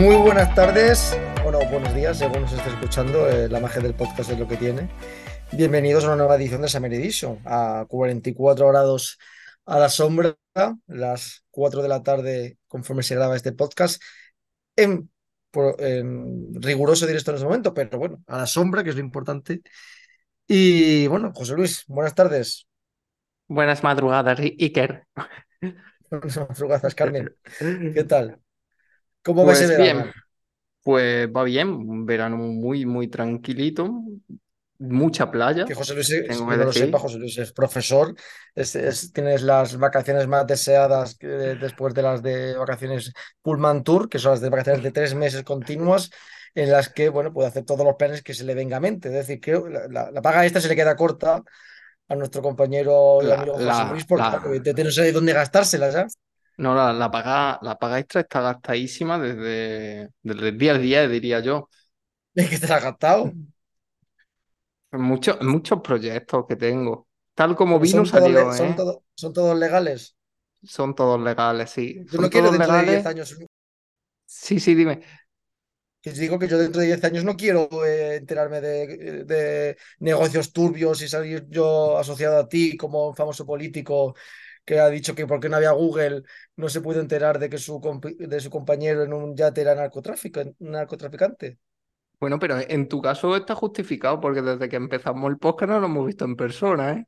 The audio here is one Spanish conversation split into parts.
Muy buenas tardes, bueno, buenos días, según nos esté escuchando, eh, la magia del podcast es lo que tiene. Bienvenidos a una nueva edición de Summer Edition, a 44 grados a la sombra, las 4 de la tarde, conforme se graba este podcast, en, en riguroso directo en ese momento, pero bueno, a la sombra, que es lo importante. Y bueno, José Luis, buenas tardes. Buenas madrugadas, Iker. Buenas madrugadas, Carmen. ¿Qué tal? ¿Cómo Pues el bien, pues va bien, un verano muy, muy tranquilito, mucha playa, Que José Luis, tengo que lo sepa. José Luis es profesor, es- es- tienes las vacaciones más deseadas que- después de las de vacaciones Pullman Tour, que son las de vacaciones de tres meses continuas, en las que, bueno, puede hacer todos los planes que se le venga a mente. Es decir, que la, la- la paga esta se le queda corta a nuestro compañero y amigo José Luis, porque no sé dónde gastársela ya. No, la, la paga, la paga extra está gastadísima desde, desde el día al día, diría yo. Es que te la has gastado. En muchos, en muchos proyectos que tengo. Tal como Pero vino son todos, salió, son ¿eh? todo- son todos legales. Son todos legales, sí. Yo no quiero todos dentro de 10 legales. años Sí, sí, dime. Que digo que yo dentro de 10 años no quiero eh, enterarme de, de negocios turbios y salir yo asociado a ti como un famoso político que ha dicho que porque no había Google no se pudo enterar de que su, de su compañero en un yate era narcotráfico, narcotraficante. Bueno, pero en tu caso está justificado porque desde que empezamos el podcast no lo hemos visto en persona, ¿eh?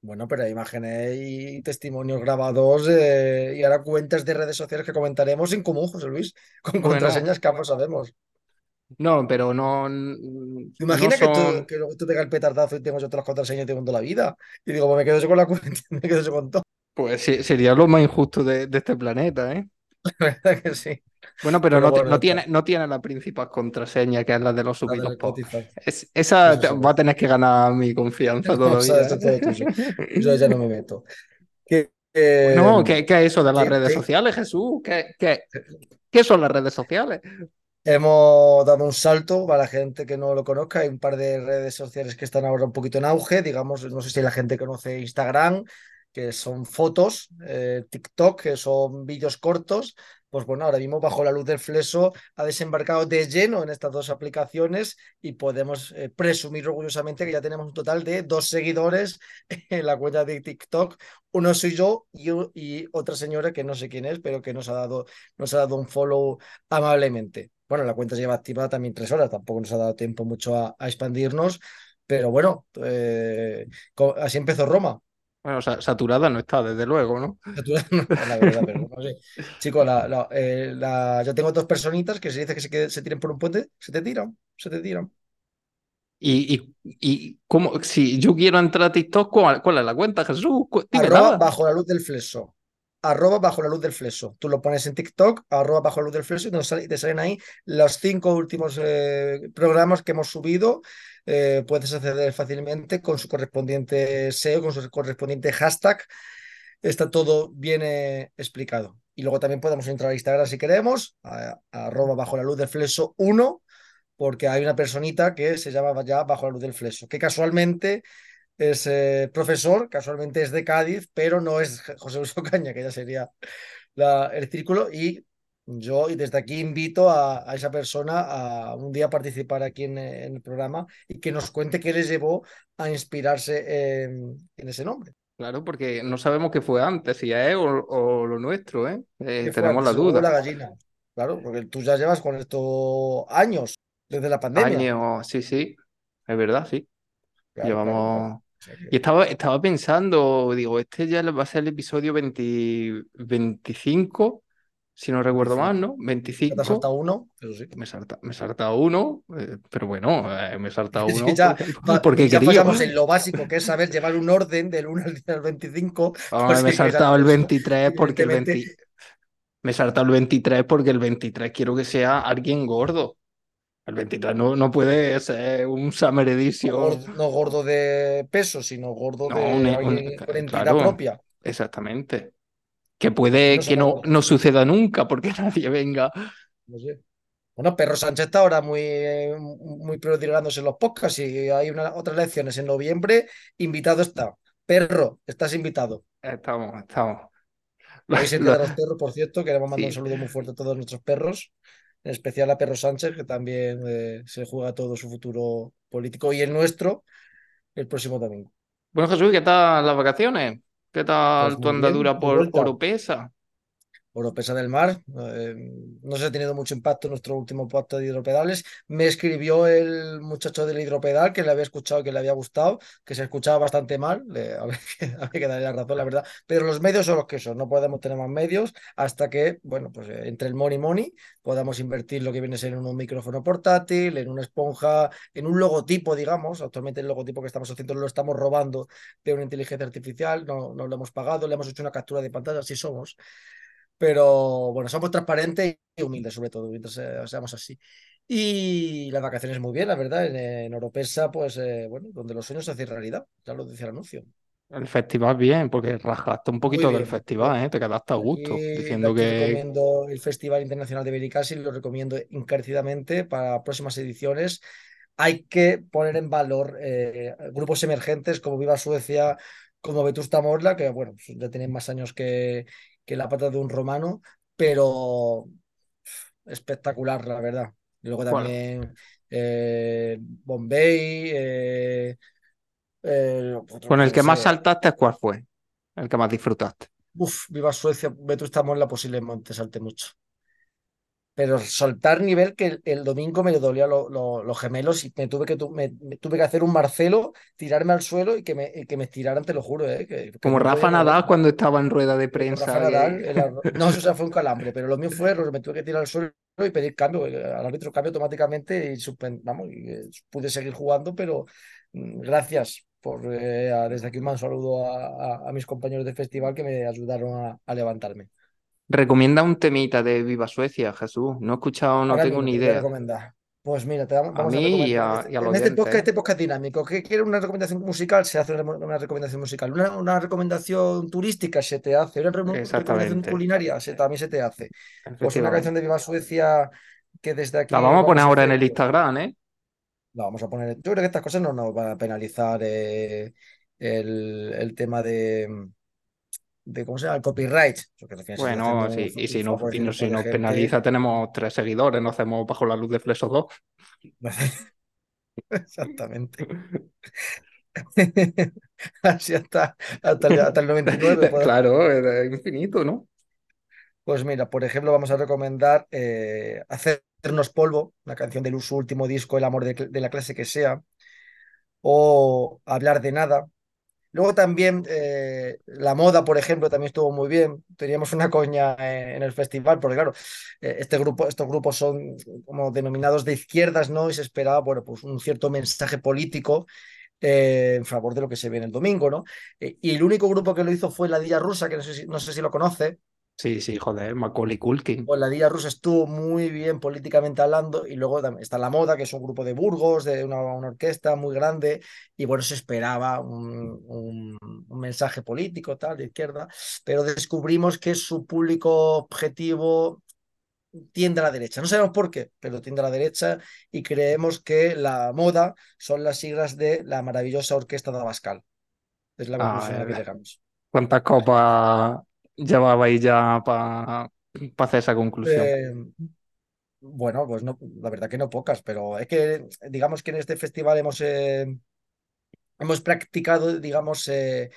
Bueno, pero hay imágenes y testimonios grabados eh, y ahora cuentas de redes sociales que comentaremos en común, José Luis, con Bueno, contraseñas que ambos sabemos. No, pero no, no ¿Te imaginas que tú, que tú pegas el petardazo y tengo yo todas las contraseñas y te cuento la vida? Y digo, pues me quedo yo con la cuenta, me quedo yo con todo. Pues sí, sería lo más injusto de, de este planeta, ¿eh? La verdad que sí. Bueno, pero Pero no, bueno, no tiene, no tiene la principal contraseña, que es la de los subidos. Es- esa te- va a tener que ganar mi confianza No, o sea, todavía, eso es todo tuyo. Yo ¿eh? ya no me meto. Que, eh, Bueno, ¿qué, qué es eso de las que- redes que sociales, Jesús? ¿Qué, qué, qué son las redes sociales? Hemos dado un salto para la gente que no lo conozca. Hay un par de redes sociales que están ahora un poquito en auge. Digamos, no sé si la gente conoce Instagram, que son fotos, eh, TikTok, que son vídeos cortos. Pues bueno, ahora mismo bajo la luz del fleso ha desembarcado de lleno en estas dos aplicaciones y podemos eh, presumir orgullosamente que ya tenemos un total de dos seguidores en la cuenta de TikTok. Uno soy yo y, y otra señora que no sé quién es, pero que nos ha dado, nos ha dado un follow amablemente. Bueno, la cuenta se lleva activada también tres horas, tampoco nos ha dado tiempo mucho a, a expandirnos, pero bueno, eh, así empezó Roma. Bueno, sa- saturada no está, desde luego, ¿no? Saturada no está, la verdad, pero no sé. Chicos, la, la- eh, la- yo tengo dos personitas que se dice que se, tiren por un puente, se te tiran, se te tiran. Y, y, y cómo, si yo quiero entrar a TikTok, ¿cuál, cuál es la cuenta, Jesús? Arroba bajo la luz del fleso. Arroba bajo la luz del fleso. Tú lo pones en TikTok, arroba bajo la luz del fleso, y te salen ahí los cinco últimos eh, programas que hemos subido. Eh, puedes acceder fácilmente con su correspondiente SEO, con su correspondiente hashtag. Está todo bien eh, explicado. Y luego también podemos entrar a Instagram si queremos, arroba bajo la luz del fleso 1, porque hay una personita que se llama ya bajo la luz del fleso, que casualmente es eh, profesor, casualmente es de Cádiz, pero no es José Luis Ocaña, que ya sería la- el círculo. Y yo y desde aquí invito a, a esa persona a un día participar aquí en, en el programa y que nos cuente qué les llevó a inspirarse en, en ese nombre. Claro, porque no sabemos qué fue antes, si es o, o lo nuestro, ¿eh? Eh, ¿Qué fue tenemos la o la duda. gallina? Claro, porque tú ya llevas con esto años, desde la pandemia. Años, sí, sí, es verdad, sí. Claro, claro, claro. Y estaba, estaba pensando, digo, este ya va a ser el episodio 20 25, si no recuerdo mal, ¿no? 25. ¿Te has 25. saltado uno? Eso sí. Me salta, he saltado uno, eh, pero bueno, eh, me he saltado uno ya, porque, ya pasamos en lo básico, que es saber llevar un orden del 1 al al 25. Vamos, Pues me he saltado el eso, 23 porque el 20, evidentemente, me he saltado el 23 porque el 23 quiero que sea alguien gordo. El 23 no, no puede ser un Summer no Edition. gordo, no gordo de peso, sino gordo No, de un- un- alguien con entidad claro, propia. exactamente. Que puede no que no, no suceda nunca porque nadie venga. No sé. Bueno, Perro Sánchez está ahora muy, muy prodigándose en los podcasts y hay una, otras elecciones en noviembre. Invitado está. Perro, estás invitado. Estamos, estamos. Hoy los Perros, por cierto. Queremos mandar un saludo muy fuerte a todos nuestros perros. En especial a Perro Sánchez, que también eh, se juega todo su futuro político y el nuestro el próximo domingo. Bueno, Jesús, ¿qué tal las vacaciones? ¿Qué tal Pues tu bien, andadura por. Oropesa? Oropesa del Mar. eh, no se ha tenido mucho impacto en nuestro último pacto de hidropedales. Me escribió el muchacho del hidropedal que le había escuchado que le había gustado, que se escuchaba bastante mal. Le, había, que, había que darle la razón, la verdad. Pero los medios son los que son. No podemos tener más medios hasta que, bueno, pues eh, entre el money money podamos invertir lo que viene a ser en un micrófono portátil, en una esponja, en un logotipo, digamos. Actualmente el logotipo que estamos haciendo lo estamos robando de una inteligencia artificial. No, no lo hemos pagado, le hemos hecho una captura de pantalla, así somos pero bueno, somos transparentes y humildes, sobre todo, mientras eh, seamos así. Y las vacaciones muy bien, la verdad, en, en Oropesa, pues eh, bueno, donde los sueños se hacen realidad, ya lo decía el anuncio. El festival bien, porque rajaste un poquito del festival, ¿eh? Te quedaste a gusto, diciendo que recomiendo el Festival Internacional de Benicàssim, lo recomiendo encarecidamente para próximas ediciones. Hay que poner en valor eh, grupos emergentes como Viva Suecia, como Vetusta Morla, que bueno, pues ya tienen más años que, que la pata de un romano, pero espectacular, la verdad. Y luego bueno, también eh, Bombay, eh, eh, con el yo qué que más saltaste, ¿cuál fue? El que más disfrutaste. uf, Viva Suecia, Vetusta Morla posiblemente salte mucho. Pero soltar nivel que el, el domingo me dolía lo- lo- los gemelos y me tuve que, tu- me, me tuve que hacer un Marcelo, tirarme al suelo y que me, que me estiraran, te lo juro, eh, que, que Como no Rafa. Nadal cuando estaba en rueda de Como Rafa prensa, Nadal, el no, eso ya fue un calambre, pero lo mío fue, me tuve que tirar al suelo y pedir cambio, eh, al árbitro cambio automáticamente y, vamos, y, eh, pude seguir jugando, pero mm, gracias por, eh, a- desde aquí un saludo a, a- a mis compañeros de festival que me ayudaron a levantarme. Recomienda un temita de Viva Suecia, Jesús. No he escuchado, no Ahora tengo ni ¿qué te voy a idea. Pues mira, te vamos, A a mí y, a- Este- y al en este podcast, ¿eh? este podcast dinámico, ¿qué quiere una recomendación musical? Se hace una, una recomendación musical. Una, una recomendación turística se te hace. Una re- recomendación culinaria se, también se te hace. Pues una canción de Viva Suecia que desde La aquí vamos a poner a ahora en el Instagram, ¿eh? La vamos a poner. Yo creo que estas cosas no nos van a penalizar eh, el, el tema de, de, ¿cómo se llama? El copyright. Bueno, un, y si y no- favorecimiento si nos penaliza, tenemos tres seguidores, no hacemos bajo la luz de Flesos 2. Exactamente. Así hasta, hasta, el, hasta el 99. Pues, Claro, es infinito, ¿no? pues mira, por ejemplo, vamos a recomendar eh, Hacernos Polvo, una canción de su último disco, El amor de, de la clase que sea, o Hablar de nada. Luego también eh, la moda, por ejemplo, también estuvo muy bien. Teníamos una coña eh, en el festival, porque claro, eh, este grupo, estos grupos son como denominados de izquierdas, ¿no? Y se esperaba, bueno, pues un cierto mensaje político en favor de lo que se ve en el domingo, ¿no? Y el único grupo que lo hizo fue la Dilla Rusa, que no sé si, no sé si lo conoce. Sí, sí, joder, Macaulay Culkin. Pues la Dilla Rusa estuvo muy bien políticamente hablando y luego está La Moda, que es un grupo de Burgos, de una, una orquesta muy grande y bueno, se esperaba un, un, un mensaje político tal de izquierda, pero descubrimos que su público objetivo tiende a la derecha. No sabemos por qué, pero tiende a la derecha y creemos que la moda son las siglas de la maravillosa orquesta de Abascal. Es la conclusión a la que Ah, llegamos. ¿cuántas copas llevabais ya para hacer esa conclusión? Eh, bueno, pues no, la verdad que no pocas, pero es que digamos que en este festival hemos, eh, hemos practicado, digamos, eh,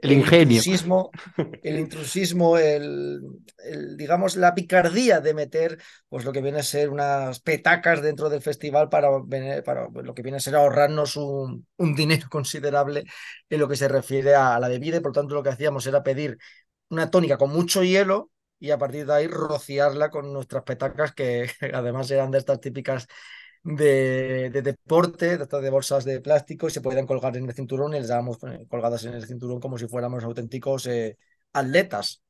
El el ingenio. intrusismo, el intrusismo, el, el, digamos, la picardía de meter, pues lo que viene a ser unas petacas dentro del festival para, para lo que viene a ser ahorrarnos un, un dinero considerable en lo que se refiere a la bebida y por tanto lo que hacíamos era pedir una tónica con mucho hielo y a partir de ahí rociarla con nuestras petacas que además eran de estas típicas de, de deporte, de de bolsas de plástico y se podían colgar en el cinturón y les dábamos eh, colgadas en el cinturón como si fuéramos auténticos eh, atletas.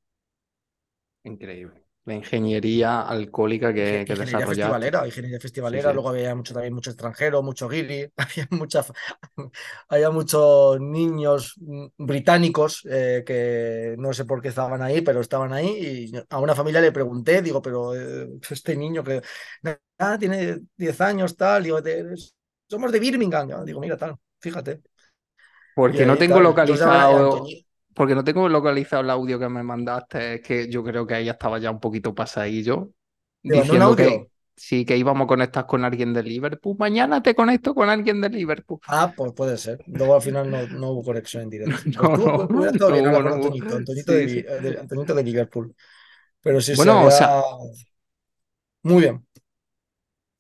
Increíble. La ingeniería alcohólica que, que Ingeniería desarrollaste. festivalera, ingeniería festivalera, sí. luego había mucho, también mucho extranjero, mucho guiri, había, mucha, había muchos niños mm, británicos eh, que no sé por qué estaban ahí, pero estaban ahí y a una familia le pregunté, digo, pero eh, este niño que ah, tiene 10 años, tal, digo, somos de Birmingham, digo, mira, tal, fíjate. Y Porque no tengo tal, localizado. Porque no tengo localizado el audio que me mandaste, es que yo creo que ella estaba ya un poquito pasadillo, diciendo que audio. sí que íbamos a conectar con alguien de Liverpool. Mañana te conecto con alguien de Liverpool. Ah, pues puede ser. Luego al final no, no hubo conexión en directo. No, no, no bien no Sí, de, Liverpool. Pero sí, Bueno, se o sea- había- Muy bien.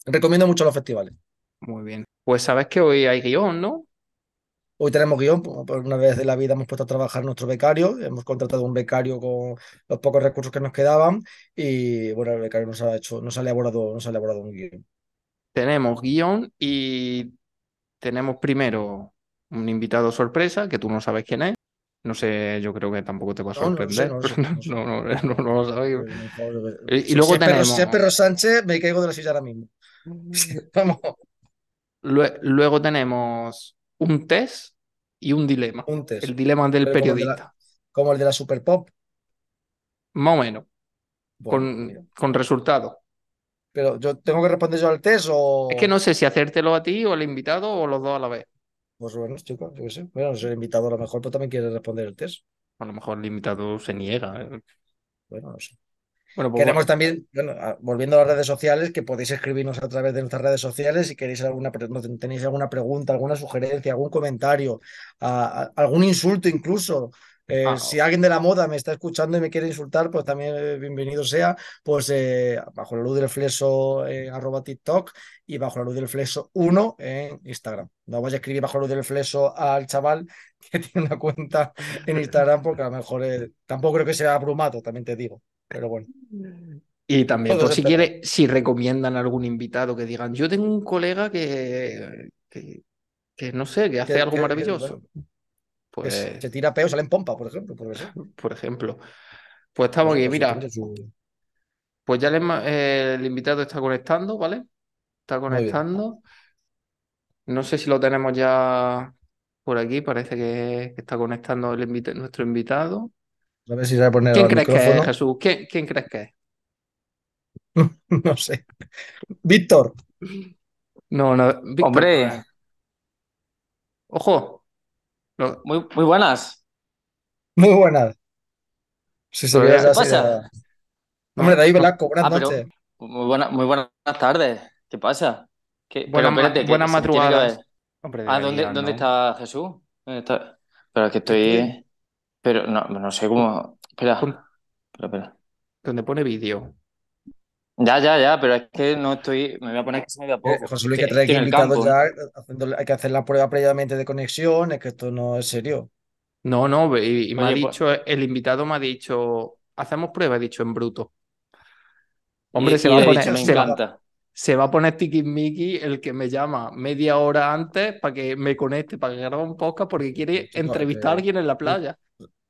Recomiendo mucho los festivales. Muy bien. Pues sabes que hoy hay guion, ¿no? Hoy tenemos guion, por por una vez de la vida hemos puesto a trabajar nuestro becario, hemos contratado un becario con los pocos recursos que nos quedaban y bueno, el becario nos ha hecho, nos ha elaborado, nos ha elaborado un guion. Tenemos guion y tenemos primero un invitado sorpresa, que tú no sabes quién es. No sé, yo creo que tampoco te va a sorprender. no no. No, lo sabes. Pues, Y- luego tenemos- si es Perro Sánchez, me caigo de la silla ahora mismo. Vamos, Lue- Luego tenemos un test y un dilema. un test. El dilema del Pero como el de la- periodista. Como el de la Super Pop. Más o menos, Bueno, pues con, con resultados. Pero yo tengo que responder yo al test o. Es que no sé si hacértelo a ti o al invitado o los dos a la vez. Pues bueno, chicos, yo qué sé. Bueno, soy el invitado a lo mejor, pero también quiere responder el test. A lo mejor el invitado se niega. ¿eh? Bueno, no sé. Bueno, pues Queremos también, bueno, volviendo a las redes sociales, que podéis escribirnos a través de nuestras redes sociales si queréis alguna, tenéis alguna pregunta, alguna sugerencia, algún comentario, a- a- algún insulto incluso. Eh, Ah, si alguien de la moda me está escuchando y me quiere insultar, pues también eh, bienvenido sea. Pues eh, bajo la luz del flexo en arroba TikTok y bajo la luz del flexo 1 en Instagram. No vaya a escribir bajo la luz del flexo al chaval que tiene una cuenta en Instagram porque a lo mejor tampoco creo que sea abrumado, también te digo. Pero bueno. Y también, por si quiere, si recomiendan algún invitado que digan, yo tengo un colega que, que, que no sé, que hace Que- algo que- que, maravilloso. que Pues, se tira peos, sale en pompa, por ejemplo. Por ejemplo. por ejemplo, pues estamos aquí, Pues, mira, pues ya eh, el invitado está conectando, ¿vale? Está conectando. No sé si lo tenemos ya por aquí, parece que, que está conectando el invita- nuestro invitado. A ver si se va a poner ¿Quién crees que es, micrófono. Jesús? ¿Quién, quién crees que es? No sé. Víctor. No, no, Víctor Hombre. Ojo. Muy, muy buenas. Muy buenas. Si se ¿Qué pasa? Hombre, David Velasco, buenas Ah, noches. muy buena, muy buenas tardes. ¿Qué pasa? ¿Qué- Buenas pero ma- espérate, que madrugadas. Ah, ¿dónde, dónde está Jesús? ¿Dónde está? Pero es que ¿Qué? estoy. Pero no, no sé cómo. Espera, espera, espera. Donde pone vídeo. Ya, ya, ya, pero es que no estoy. Me voy a poner que se me vea Eh, poco. José Luis, Que que trae invitados campo. ya, haciendo- hay que hacer la prueba previamente de conexión, es que esto no es serio. No, no, y, y me ha pues- dicho, el invitado me ha dicho, hacemos prueba, he dicho en bruto. Hombre, Y- se y va a poner, dicho, me se va, se va a poner tiquismiqui el que me llama media hora antes para que me conecte, para que grabe un podcast, porque quiere entrevistar a que- alguien en la playa.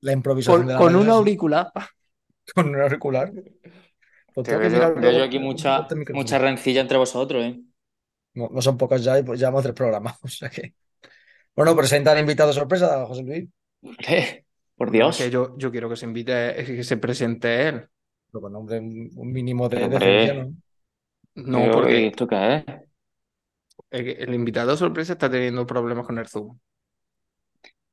La improvisación Con, de la con un auricular. con un auricular. Pues tengo que veo, mirar veo luego yo aquí mucha, este mucha rencilla entre vosotros, ¿eh? No, no son pocas ya y pues llevamos tres programas. O sea que. Bueno, presenta al invitado sorpresa, José Luis. Por Dios. que yo, yo quiero que se invite, que se presente él. Pero con un, un mínimo de decencia, ¿no? No, Pero, ¿y porque esto qué es? el, el invitado sorpresa está teniendo problemas con el Zoom.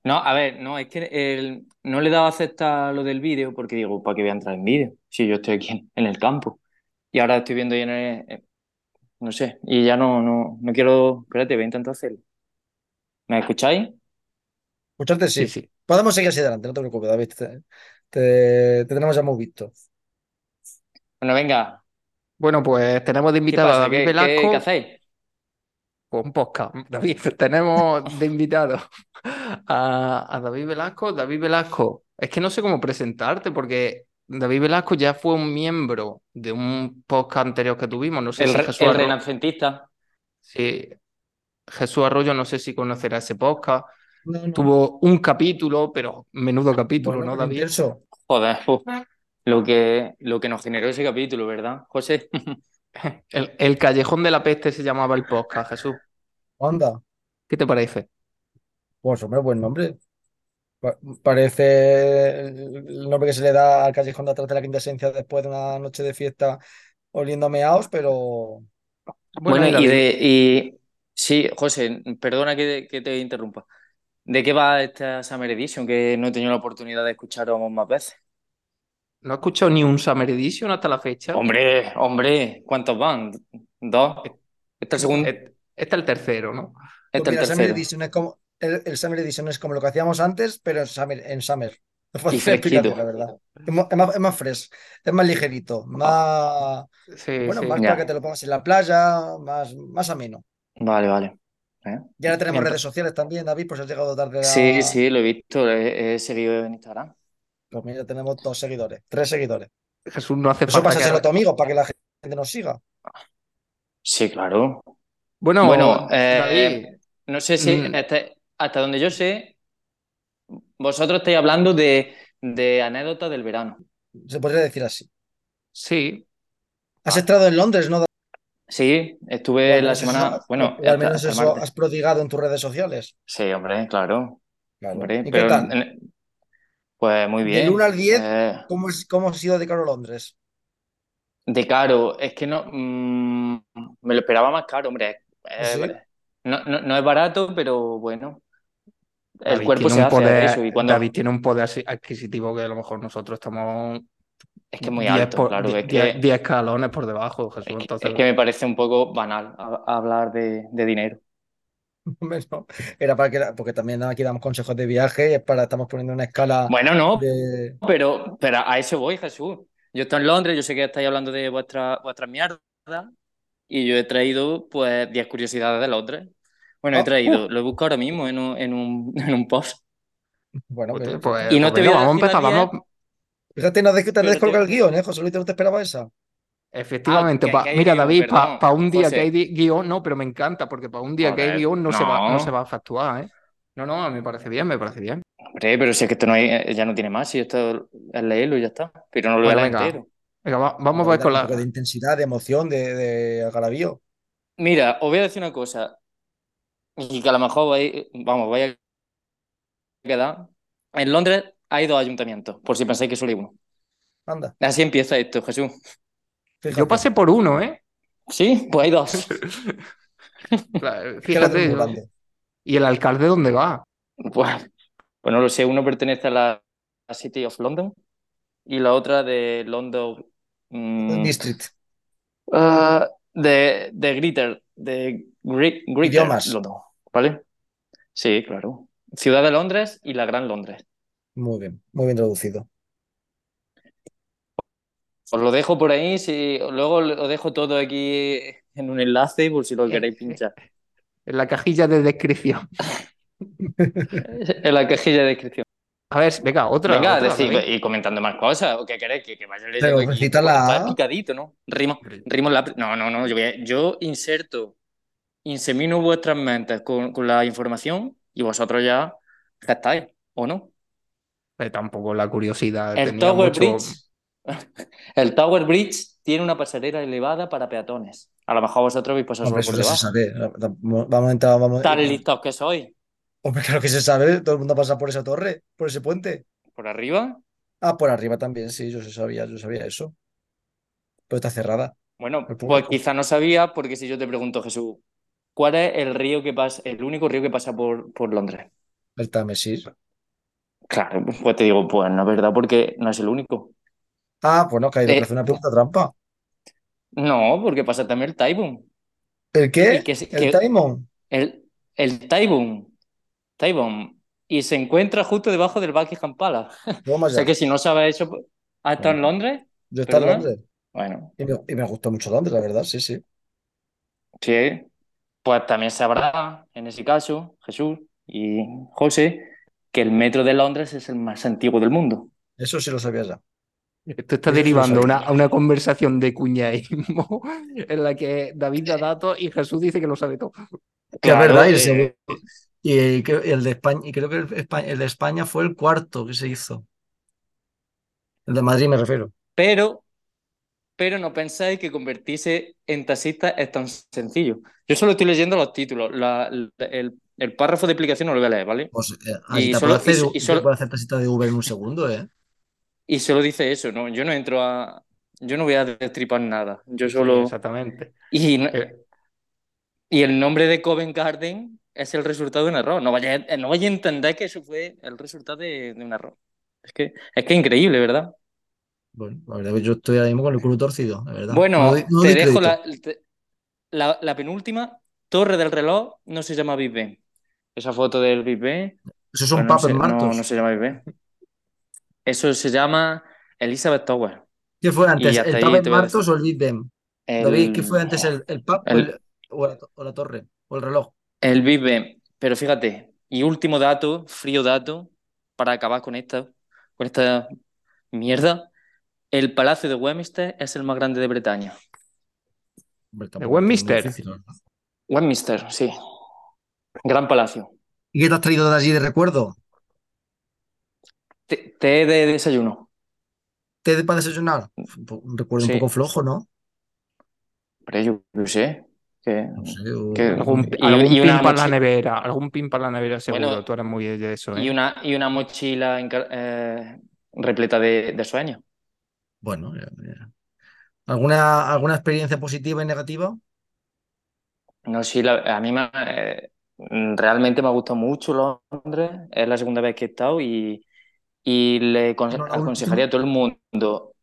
No, a ver, no, es que el- no le he dado a aceptar lo del vídeo porque digo, ¿para qué voy a entrar en vídeo? Si yo estoy aquí en, en el campo. Y ahora estoy viendo ahí en el, eh, no sé, y ya no, no, no quiero, espérate, voy a intentar hacerlo. ¿Me escucháis? Escucharte Sí, sí. sí. Podemos seguir así adelante, no te preocupes, David. Te, te- te tenemos ya muy visto. Bueno, venga, Bueno, pues tenemos de ¿qué invitado a? David ¿Qué, qué- Velasco. qué hacéis? Pues un podcast. David, tenemos de invitado a, a David Velasco. David Velasco, es que no sé cómo presentarte porque David Velasco ya fue un miembro de un podcast anterior que tuvimos. No sé El, si Jesús el Arroyo, renacentista. si Jesús Arroyo, no sé si conocerá ese podcast. No, no. Tuvo un capítulo, pero menudo capítulo, Bueno, ¿no, David? Joder, uf, lo que, lo que nos generó ese capítulo, ¿verdad, José? El, el Callejón de la Peste se llamaba el podcast, Jesús. Anda. ¿Qué te parece? Pues hombre, buen nombre. Pa- Parece el nombre que se le da al callejón de atrás de la quinta esencia después de una noche de fiesta oliendo a meaos, pero Bueno, y de, y sí, José, perdona que, que te interrumpa. ¿De qué va esta Summer Edition? Que no he tenido la oportunidad de escucharos más veces. ¿No has escuchado ni un Summer Edition hasta la fecha? Hombre, hombre, ¿cuántos van? dos. Este es el segundo. Este este es el tercero, ¿no? Pues Este es mira, el Summer tercero. Edition es como, el, el Summer Edition es como lo que hacíamos antes, pero en Summer. En summer. Y fresquito. la verdad. Es más, es más, es más fresh, es más ligerito, más, Sí, bueno, sí. más Ya. para que te lo pongas en la playa, más, más ameno. Vale, vale. ¿Eh? Y ahora tenemos Mientras- redes sociales también, David, pues has llegado tarde a... Sí, sí, lo he visto, he, he seguido en Instagram. Pues mira, tenemos dos seguidores, tres seguidores. Jesús no hace Eso pásaselo a que... tu amigo para que la gente nos siga. Sí, claro. Bueno, Bueno, eh, David, No sé si Mm. hasta, hasta donde yo sé, vosotros estáis hablando de, de anécdotas del verano. Se podría decir así. sí. Has Ah. estado en Londres, ¿no? Sí, estuve la eso- semana, bueno, al menos hasta eso martes. has prodigado en tus redes sociales. Sí, hombre, claro. Claro. Hombre, ¿Y qué tal? Pues muy bien. Del 1 al 10, Eh, ¿cómo, es, ¿cómo ha sido de caro Londres? de caro, es que no mm, me lo esperaba más caro, hombre. Eh, ¿Sí? no, no, no es barato, pero bueno. El David cuerpo se un hace poder, eso y cuando David tiene un poder adquisitivo que a lo mejor nosotros estamos es que es muy 10 alto, por- claro, die- es die- que, 10 escalones por debajo, Jesús. es que, Entonces, es que me parece un poco banal a- hablar de, de dinero. Era para que, porque también aquí damos consejos de viaje, es para, estamos poniendo una escala Bueno, no, de... pero, pero a eso voy, Jesús. Yo estoy en Londres, yo sé que estáis hablando de vuestra, vuestra mierda y yo he traído pues 10 curiosidades de Londres. Bueno, he Ah, traído, lo busco ahora mismo en un, en un, en un post. Bueno, pues, pues- Y no pues te voy a vamos a empezar. Vamos, fíjate, no, de- te te- descolga el guion, ¿eh, José Luis? ¿No te esperaba esa? Efectivamente, Ah, pa- que mira, guion, David, para un día José. que hay guion, no, pero me encanta, porque para un día que hay guion no, Se va, no se va a facturar, ¿eh? No, no, a mí me parece bien, me parece bien. Hombre, pero si es que esto no hay, ya no tiene más, si esto es leerlo y ya está. Pero no lo voy a Bueno, leer venga. entero. Venga, va- vamos a ver con la... de intensidad, de emoción, de, de algarabío. Mira, os voy a decir una cosa. Y que a lo mejor vais, vamos, vais a quedar. En Londres hay dos ayuntamientos, por si pensáis que solo hay uno. Anda, Así empieza esto, Jesús. Fíjate. Yo pasé por uno, ¿eh? Sí, pues hay dos. Fíjate. ¿y el alcalde dónde va? Pues, pues no lo sé, uno pertenece a la City of London y la otra de London. mm, District. ah, de, de Greater, de Gre- Greater Idiomas. London, ¿vale? Sí, claro. Ciudad de Londres y la Gran Londres. Muy bien, muy bien traducido. Os lo dejo por ahí, si luego lo dejo todo aquí en un enlace por si lo queréis pinchar. En la cajilla de descripción. En la cajilla de descripción. A ver, venga, otra. Venga, otra, y comentando más cosas, ¿o qué queréis? Que, que vaya Pero. Está picadito, ¿no? Rimo, rimo la... No, no, no, yo, voy a- yo inserto, insemino vuestras mentes con, con la información y vosotros ya estáis, ¿o no? Eh, tampoco la curiosidad. El tenía Tower mucho- Bridge. El Tower Bridge tiene una pasarela elevada para peatones. A lo mejor vosotros habéis pasado Hombre, solo eso por ya se debajo. sabe. Vamos a entrar, vamos. Tan listos que sois. Hombre, claro que se sabe. Todo el mundo pasa por esa torre, por ese puente. Por arriba. Ah, por arriba también, sí, yo sí sabía, yo sabía eso. Pero está cerrada. Bueno, pues quizá no sabía, porque si yo te pregunto, Jesús, ¿cuál es el río que pasa, el único río que pasa por, por Londres? El Támesis. Claro, pues te digo, pues no es verdad, porque no es el único. Ah, pues no, caído, Eh. que hace una pregunta trampa. No, porque pasa también el Tyburn. ¿El qué? Y que se- ¿El Taimon? El, el Tyburn. Tyburn. Y se encuentra justo debajo del Buckingham Palace. O sea que si no sabes eso, ¿has estado en. Londres? Yo estaba en. Londres Bueno, y me, y me gustó mucho Londres, la verdad, sí, sí. sí. Pues también sabrá, en ese caso, Jesús y José, que el metro de Londres es el más antiguo del mundo. Eso sí lo sabía ya. Esto está derivando a una, conversación de cuñaísmo en la que David da datos y Jesús dice que lo sabe todo. Que es verdad, y el, eh, y y el de España, y creo que el, el de España fue el cuarto que se hizo. El de Madrid me refiero. Pero, pero no pensáis que convertirse en taxista es tan sencillo. Yo solo estoy leyendo los títulos. La- la- el, el párrafo de explicación no lo voy a leer, ¿vale? Pues eh, Y solo- hacer, y- y solo- hacer taxista de Uber en un segundo, ¿eh? Y solo dice eso, ¿no? Yo no entro a. Yo no voy a destripar nada. Yo Sí, solo. exactamente. Y, Eh, y el nombre de Covent Garden es el resultado de un error. No vaya, no vaya a entender que eso fue el resultado de, de un error. Es que es que increíble, ¿verdad? Bueno, la verdad que yo estoy ahora mismo con el culo torcido, de verdad. Bueno, No doy- no te dejo la, te, la, la penúltima, Torre del Reloj, no se llama Big Ben. Esa foto del Big Ben, Esos son pero no, papes se, no, no se llama Big Ben. Eso se llama Elizabeth Tower. ¿Qué fue antes, el voy a Martos o el Big Ben? El, David, ¿qué fue antes, el, el pub o, el- el- o la, o la torre? ¿O el reloj? el Big Ben. Pero fíjate, y último dato, frío dato, para acabar con esta, con esta mierda. El Palacio de Westminster es el más grande de Bretaña. ¿De Westminster? difícil. Westminster, sí. Gran palacio. ¿Y qué te has traído de allí de recuerdo? Té té de desayuno. ¿Té de- para desayunar? Un recuerdo Sí. un poco flojo, ¿no? Pero yo, yo sé. Que, No sé. o- que- Algún, y- algún y pin para la nevera, algún pin para la nevera seguro. Bueno, Tú eres muy de eso, ¿eh? y una, y una mochila eh, repleta de, de sueños. Bueno, ya- ya. ¿Alguna, ¿alguna experiencia positiva y negativa? No, sí, la- a mí me, eh, realmente me ha gustado mucho Londres. Es la segunda vez que he estado y, y le con- ¿No la aconsejaría a todo el mundo.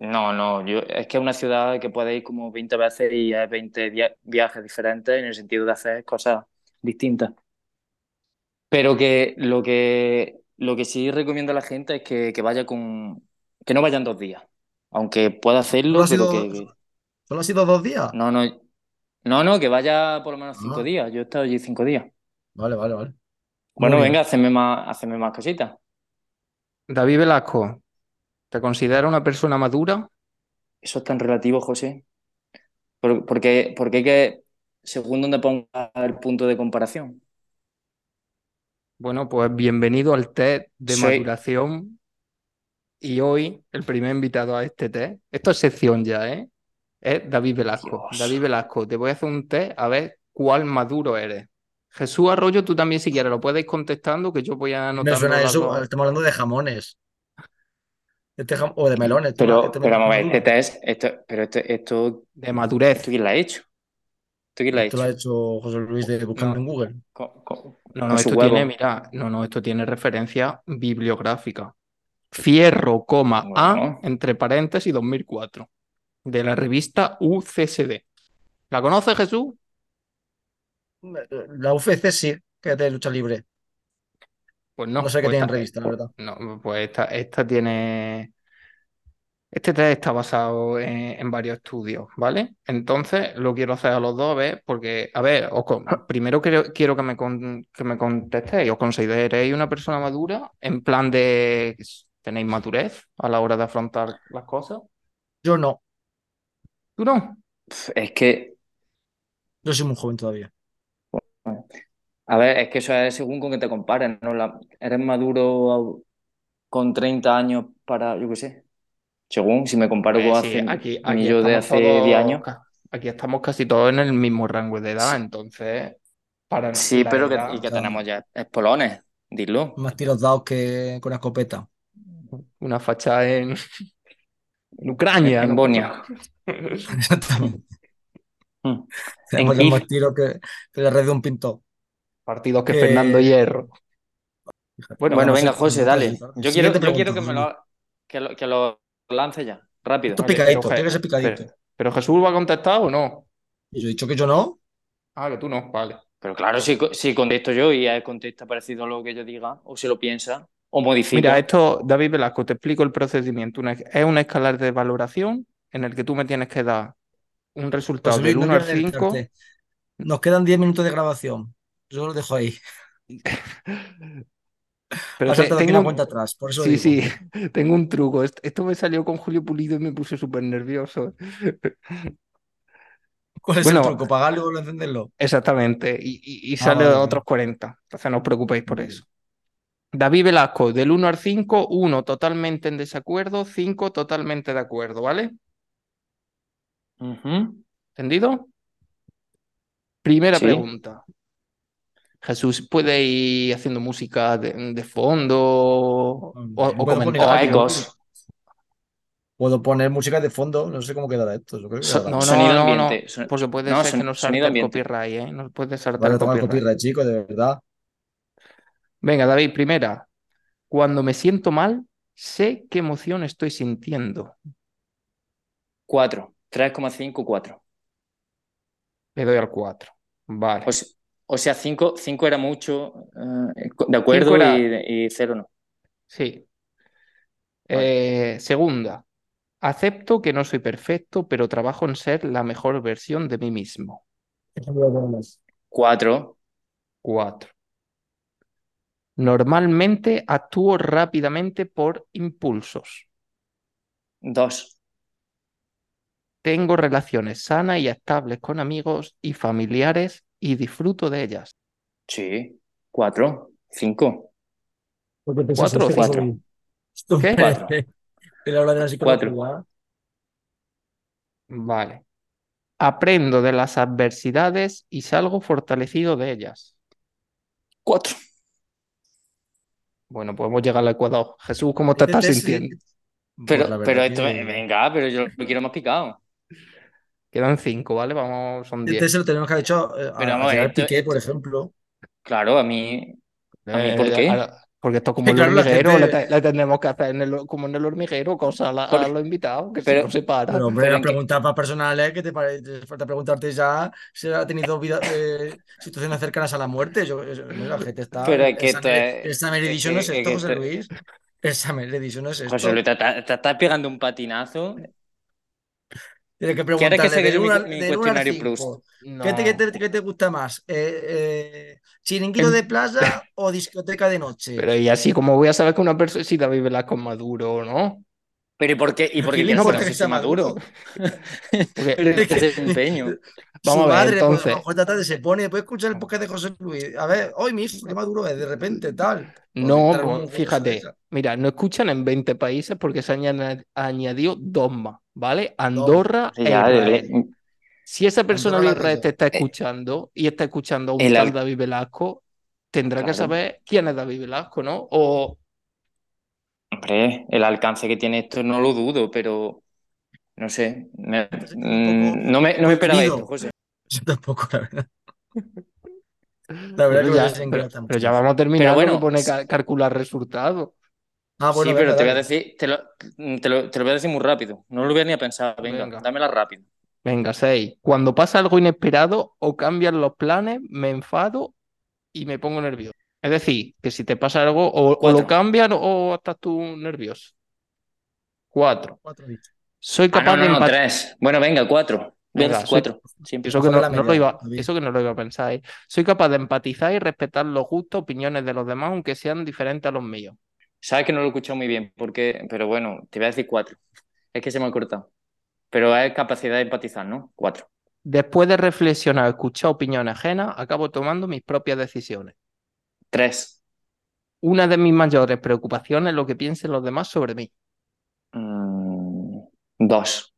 No, no, yo, es que es una ciudad que puede ir como 20 veces y es 20 dia- viajes diferentes en el sentido de hacer cosas distintas. Pero que lo que, lo que sí recomiendo a la gente es que, que vaya con, que no vayan dos días. Aunque pueda ¿Solo hacerlo, ha pero sido, que, solo ha sido dos días? no, no, no, no, que vaya por lo menos cinco Ah. días. Yo he estado allí cinco días. Vale, vale, vale. Bueno, venga, hacedme más, más cositas. David Velasco, ¿te considera una persona madura? Eso es tan relativo, José. Por- Porque, porque hay que, según donde ponga el punto de comparación. Bueno, pues bienvenido al test de maduración. Y hoy, el primer invitado a este test, esto es sección ya, ¿eh? Es David Velasco. Dios. David Velasco, te voy a hacer un test a ver cuál maduro eres. Jesús Arroyo, tú también si quieres lo puedes ir contestando, que yo voy Me anotando suena las eso, dos. estamos hablando de jamones. Este jam- o de melones. ¿tú- Pero, este pero melón vamos a ver, este test, esto, pero esto, esto, De madurez. ¿esto quién lo ha hecho? ¿Esto quién lo ha Esto lo ha hecho? José Luis de buscando No. en Google. Con, con- No, no, esto tiene, mira, no, no, esto tiene referencia bibliográfica. Fierro, coma, A, entre paréntesis, 2004, de la revista UCSD. ¿La conoces, Jesús? La UFC sí, que es de lucha libre. Pues no, No sé qué pues tiene en revista, la verdad. no, pues esta, esta tiene... Este test está basado en, en varios estudios, ¿vale? Entonces, lo quiero hacer a los dos, a ver, porque, a ver, os con- primero quiero, quiero que me, con- que me contestéis, ¿os consideréis una persona madura? En plan de, ¿tenéis madurez a la hora de afrontar las cosas? Yo no, ¿Tú no? Es que, yo soy muy joven todavía. A ver, es que eso es según con que te compares, ¿no? La- eres maduro con 30 años para, yo qué sé. Según, si me comparo Eh, con sí, hace, aquí, aquí yo de estamos hace 10 todos, años. aquí estamos casi todos en el mismo rango de edad, Sí. entonces, para Sí, pero que, edad, y que Claro. tenemos ya espolones, dilo. Más tiros dados que con la escopeta. una facha en, en Ucrania, En ¿no? Bonia. Exactamente. Tenemos En ya más tiros que, que la red de un pintor. Partidos que Que- Fernando Hierro. Bueno, venga, José, dale. Yo quiero, yo quiero que me lo, que lo, que lo lance ya, rápido. Esto es picadito, pero, tiene que ser picadito. pero- pero Jesús va a contestar o no? Yo he dicho que yo no. Ah, que tú no, vale. Pero claro, si, si contesto yo y él contesta parecido a lo que yo diga, o se lo piensa, o modifica. Mira, esto, David Velasco, te explico el procedimiento. Una- es un escalar de valoración en el que tú me tienes que dar un resultado Luis, del no 1 al quiero 5. nerfearte. Nos quedan 10 minutos de grabación. Yo lo dejo ahí. Pero te- tengo una un- cuenta atrás. Por eso Sí, digo. sí, tengo un truco. Est- Esto me salió con Julio Pulido y me puse súper nervioso. ¿Cuál es Bueno, el truco? ¿Pagarlo o encenderlo? Exactamente, y, y- y Ah, sale vale, otros 40. Entonces no os preocupéis por eso. David Velasco, del 1 al 5, 1 totalmente en desacuerdo, 5 totalmente de acuerdo, ¿vale? ¿Entendido? Primera Sí. pregunta. Jesús, ¿puede ir haciendo música de, de fondo o, o puedo poner-? O ecos. Puedo poner música de fondo. No sé cómo quedará esto. Yo creo que So- quedará. No, no, Sonido no, no, ambiente. Son- porque puede no, ser que nos salte el ambiente. copyright, ¿eh? Nos puede saltar Vale, el copyright. copyright, chicos, de verdad. Venga, David, primera. Cuando me siento mal, sé qué emoción estoy sintiendo. 4. 3,5, 4. Le doy al 4. Vale. Se- o sea, 5 era mucho, eh, de acuerdo, era- y, y cero no. Sí. Eh, segunda. Acepto que no soy perfecto, pero trabajo en ser la mejor versión de mí mismo. 4, 4. Normalmente actúo rápidamente por impulsos. 2, Tengo relaciones sanas y estables con amigos y familiares y disfruto de ellas. sí, 4, 5, Cuatro o cinco. ¿Qué? Cuatro. El habla de la Cuatro. Vale. Aprendo de las adversidades y salgo fortalecido de ellas. 4. Bueno, podemos llegar al Ecuador. Jesús, ¿cómo te estás Este sí- sintiendo? Pero, Pues pero esto, que- venga, pero yo lo quiero más picado. Quedan cinco, ¿vale? Vamos, son diez. Este se lo tenemos que haber hecho eh, a, Pero a esto- Piqué, por ejemplo. Claro, a mí, ¿A mí por Eh, qué? porque esto es como el claro, la hormiguero, gente- le, te- le tendremos que hacer en el, como en el hormiguero, cosas a, la- a Porque- los invitados, que pero- se para. Pero hombre, Pero las preguntas más personales que te, pare- te falta preguntarte ya si ha tenido vida, eh, situaciones cercanas a la muerte. Yo, yo- la gente está. Pero es que el Summer- Edition no es es esto, José Luis. El Summer Edition no es esto. José Luis, te, te- te estás pegando un patinazo. Tienes que ¿Quieres que preguntarle saque del yo mi, uno al- mi del uno al cuestionario cinco. Proust? No. ¿Qué te, qué te- qué te gusta más? Eh, eh, ¿Chiringuito de playa o discoteca de noche? Pero y así como voy a saber que una persona, si David Velasco es maduro o no. Pero ¿y por qué? ¿Y por qué ¿Quién le quieres importa saber que si sea maduro? Porque- Pero Es que- ese empeño. Vamos Su a ver, madre, pues, entonces. a lo mejor esta tarde se pone, después escuchar el podcast de José Luis. A ver, hoy mi hijo, qué maduro es, de repente, tal. No, Oye, pues, fíjate, mira, no escuchan en 20 países porque se han aña- añadido dos más, ¿vale? Andorra e Israel. de- Si esa persona de Israel te está Eh, escuchando y está escuchando a un el tal al- David Velasco, tendrá que saber quién es David Velasco, ¿no? O Hombre, el alcance que tiene esto no lo dudo, pero no sé. me- mm, no me, no me esperaba esto, José. Yo tampoco, la verdad. La verdad pero que me ya, desengrata pero, pero ya vamos a terminar bueno, que pone calcular resultados. Ah, bueno, sí, venga, pero te voy a decir, te lo, te lo- te lo voy a decir muy rápido. No lo voy a ni a pensar. Venga, Venga. dámela rápido. Venga, seis. Cuando pasa algo inesperado o cambian los planes, me enfado y me pongo nervioso. Es decir, que si te pasa algo, o, o lo cambian o estás tú nervioso. Cuatro. Cuatro Soy Ah, capaz no, de no, tres. Bueno, venga, cuatro. Venga, soy- cuatro. Eso que no, lo iba, eso que no lo iba a pensar. ¿eh? Soy capaz de empatizar y respetar los gustos, opiniones de los demás, aunque sean diferentes a los míos. Sabes que no lo he escuchado muy bien, porque, pero bueno, te voy a decir cuatro. Es que se me ha cortado. Pero es capacidad de empatizar, ¿no? Cuatro. Después de reflexionar escuchar opiniones ajenas, acabo tomando mis propias decisiones. Tres. Una de mis mayores preocupaciones es lo que piensen los demás sobre mí. Mm, dos.